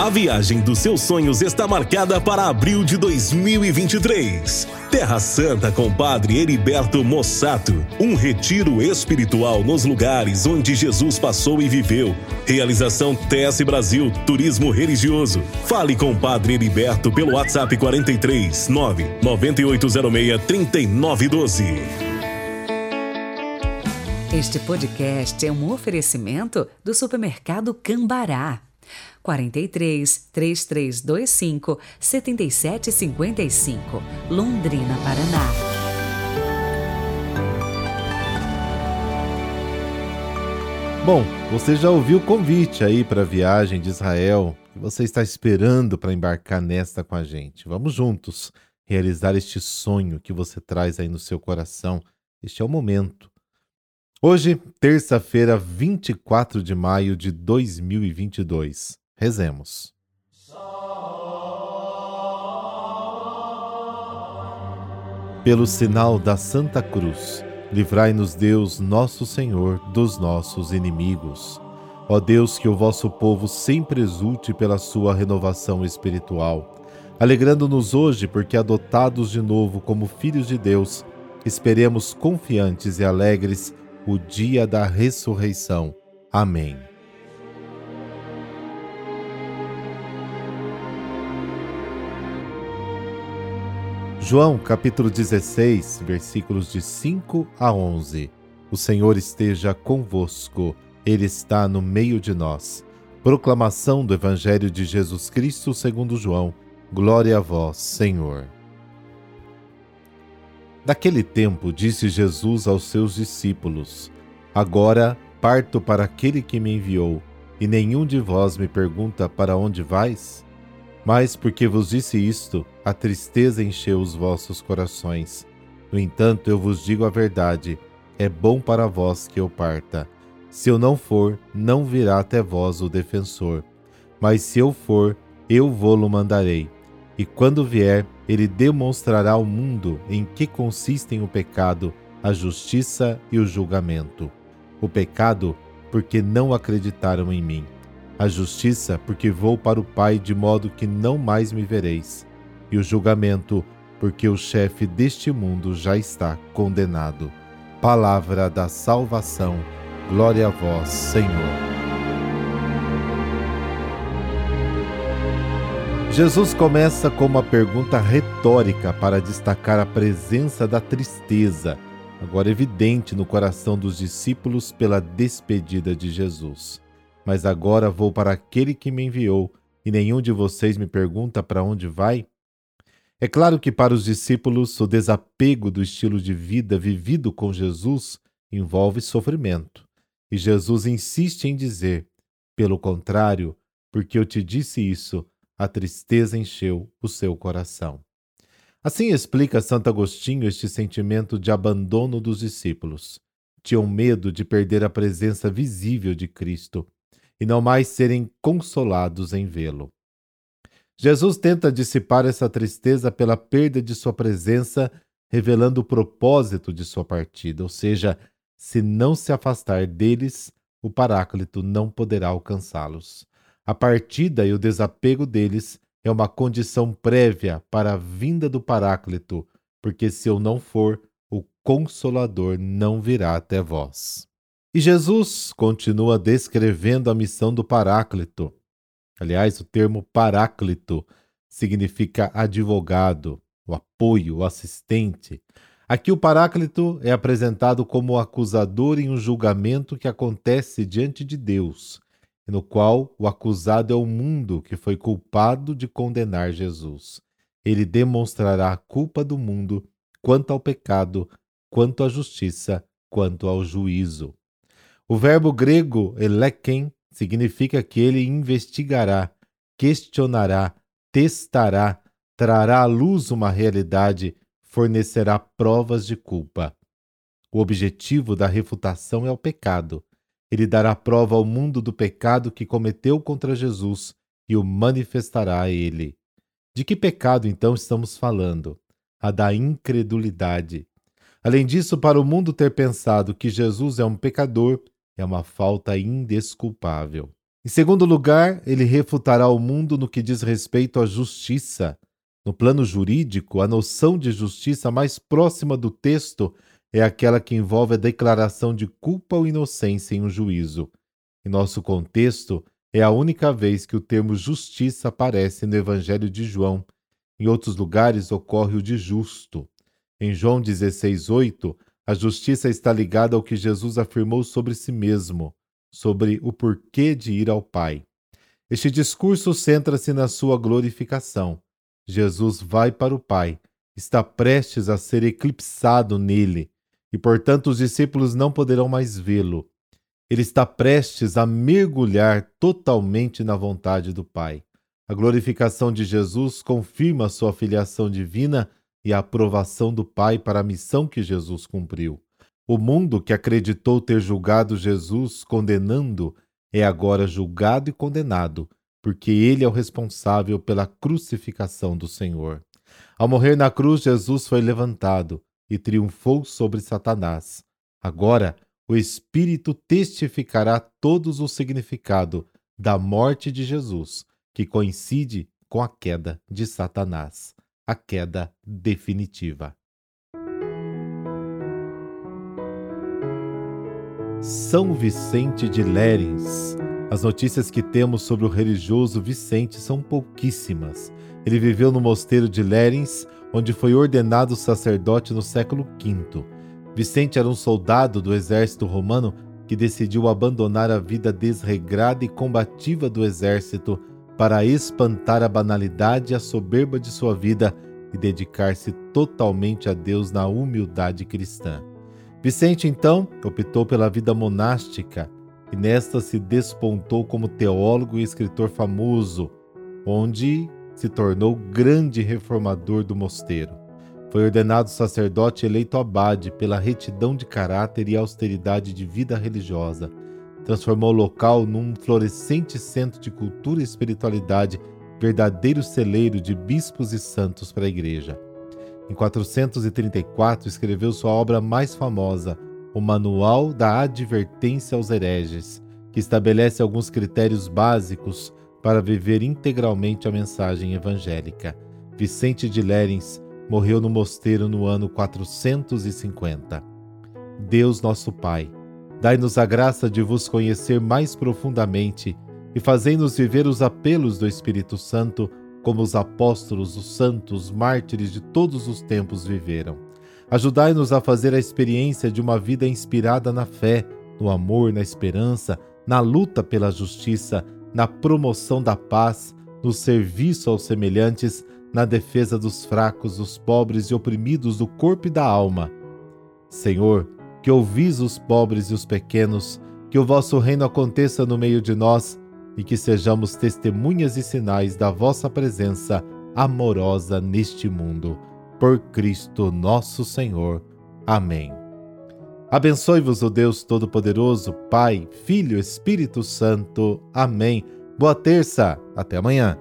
A viagem dos seus sonhos está marcada para abril de 2023. Terra Santa com Padre Heriberto Mossato. Um retiro espiritual nos lugares onde Jesus passou e viveu. Realização TS Brasil Turismo Religioso. Fale com Padre Heriberto pelo WhatsApp 43 9 9806 3912. Este podcast é um oferecimento do supermercado Cambará 43 3325 7755, Londrina, Paraná. Bom, você já ouviu o convite aí para a viagem de Israel que você está esperando para embarcar nesta com a gente. Vamos juntos realizar este sonho que você traz aí no seu coração. Este é o momento. Hoje, terça-feira, 24 de maio de 2022. Rezemos. Pelo sinal da Santa Cruz, livrai-nos Deus, nosso Senhor, dos nossos inimigos. Ó Deus, que o vosso povo sempre exulte pela sua renovação espiritual, alegrando-nos hoje porque adotados de novo como filhos de Deus, esperemos confiantes e alegres o dia da ressurreição. Amém. João capítulo 16, versículos de 5 a 11. O Senhor esteja convosco, Ele está no meio de nós. Proclamação do Evangelho de Jesus Cristo segundo João. Glória a vós, Senhor. Naquele tempo disse Jesus aos seus discípulos: Agora parto para aquele que me enviou, e nenhum de vós me pergunta para onde vais? Mas porque vos disse isto, a tristeza encheu os vossos corações. No entanto, eu vos digo a verdade: é bom para vós que eu parta. Se eu não for, não virá até vós o defensor. Mas se eu for, eu vou-lo mandarei. E quando vier, ele demonstrará ao mundo em que consistem o pecado, a justiça e o julgamento. O pecado, porque não acreditaram em mim a justiça, porque vou para o Pai de modo que não mais me vereis, e o julgamento, porque o chefe deste mundo já está condenado. Palavra da salvação. Glória a vós, Senhor. Jesus começa com uma pergunta retórica para destacar a presença da tristeza, agora evidente no coração dos discípulos pela despedida de Jesus mas agora vou para aquele que me enviou, e nenhum de vocês me pergunta para onde vai? É claro que para os discípulos o desapego do estilo de vida vivido com Jesus envolve sofrimento. E Jesus insiste em dizer: pelo contrário, porque eu te disse isso, a tristeza encheu o seu coração. Assim explica Santo Agostinho este sentimento de abandono dos discípulos. Tinham medo de perder a presença visível de Cristo e não mais serem consolados em vê-lo. Jesus tenta dissipar essa tristeza pela perda de sua presença, revelando o propósito de sua partida, ou seja, se não se afastar deles, o Paráclito não poderá alcançá-los. A partida e o desapego deles é uma condição prévia para a vinda do Paráclito, porque se eu não for, o Consolador não virá até vós. E Jesus continua descrevendo a missão do Paráclito. Aliás, o termo Paráclito significa advogado, o apoio, o assistente. Aqui o Paráclito é apresentado como acusador em um julgamento que acontece diante de Deus, no qual o acusado é o mundo que foi culpado de condenar Jesus. Ele demonstrará a culpa do mundo quanto ao pecado, quanto à justiça, quanto ao juízo. O verbo grego elekem significa que ele investigará, questionará, testará, trará à luz uma realidade, fornecerá provas de culpa. O objetivo da refutação é o pecado. Ele dará prova ao mundo do pecado que cometeu contra Jesus e o manifestará a ele. De que pecado então estamos falando? A da incredulidade. Além disso, para o mundo ter pensado que Jesus é um pecador, é uma falta indesculpável. Em segundo lugar, ele refutará o mundo no que diz respeito à justiça. No plano jurídico, a noção de justiça mais próxima do texto é aquela que envolve a declaração de culpa ou inocência em um juízo. Em nosso contexto, é a única vez que o termo justiça aparece no Evangelho de João. Em outros lugares ocorre o de justo. Em João 16:8, a justiça está ligada ao que Jesus afirmou sobre si mesmo sobre o porquê de ir ao Pai. Este discurso centra-se na sua glorificação. Jesus vai para o Pai, está prestes a ser eclipsado nele, e portanto os discípulos não poderão mais vê-lo. Ele está prestes a mergulhar totalmente na vontade do Pai. A glorificação de Jesus confirma sua filiação divina e a aprovação do Pai para a missão que Jesus cumpriu. O mundo que acreditou ter julgado Jesus condenando é agora julgado e condenado, porque ele é o responsável pela crucificação do Senhor. Ao morrer na cruz, Jesus foi levantado e triunfou sobre Satanás. Agora, o Espírito testificará todos o significado da morte de Jesus, que coincide com a queda de Satanás, a queda definitiva. São Vicente de Lérins. As notícias que temos sobre o religioso Vicente são pouquíssimas. Ele viveu no mosteiro de Lérins, onde foi ordenado sacerdote no século V. Vicente era um soldado do exército romano que decidiu abandonar a vida desregrada e combativa do exército para espantar a banalidade e a soberba de sua vida e dedicar-se totalmente a Deus na humildade cristã. Vicente, então, optou pela vida monástica e nesta se despontou como teólogo e escritor famoso, onde se tornou grande reformador do mosteiro. Foi ordenado sacerdote eleito abade pela retidão de caráter e austeridade de vida religiosa. Transformou o local num florescente centro de cultura e espiritualidade, verdadeiro celeiro de bispos e santos para a igreja. Em 434, escreveu sua obra mais famosa, o Manual da Advertência aos Hereges, que estabelece alguns critérios básicos para viver integralmente a mensagem evangélica. Vicente de Lérins morreu no mosteiro no ano 450. Deus nosso Pai, dai-nos a graça de vos conhecer mais profundamente e fazei-nos viver os apelos do Espírito Santo como os apóstolos, os santos, mártires de todos os tempos viveram. Ajudai-nos a fazer a experiência de uma vida inspirada na fé, no amor, na esperança, na luta pela justiça, na promoção da paz, no serviço aos semelhantes, na defesa dos fracos, dos pobres e oprimidos do corpo e da alma. Senhor, que ouvis os pobres e os pequenos, que o vosso reino aconteça no meio de nós e que sejamos testemunhas e sinais da vossa presença amorosa neste mundo. Por Cristo nosso Senhor. Amém. Abençoe-vos o Deus Todo-Poderoso, Pai, Filho, Espírito Santo. Amém. Boa terça. Até amanhã.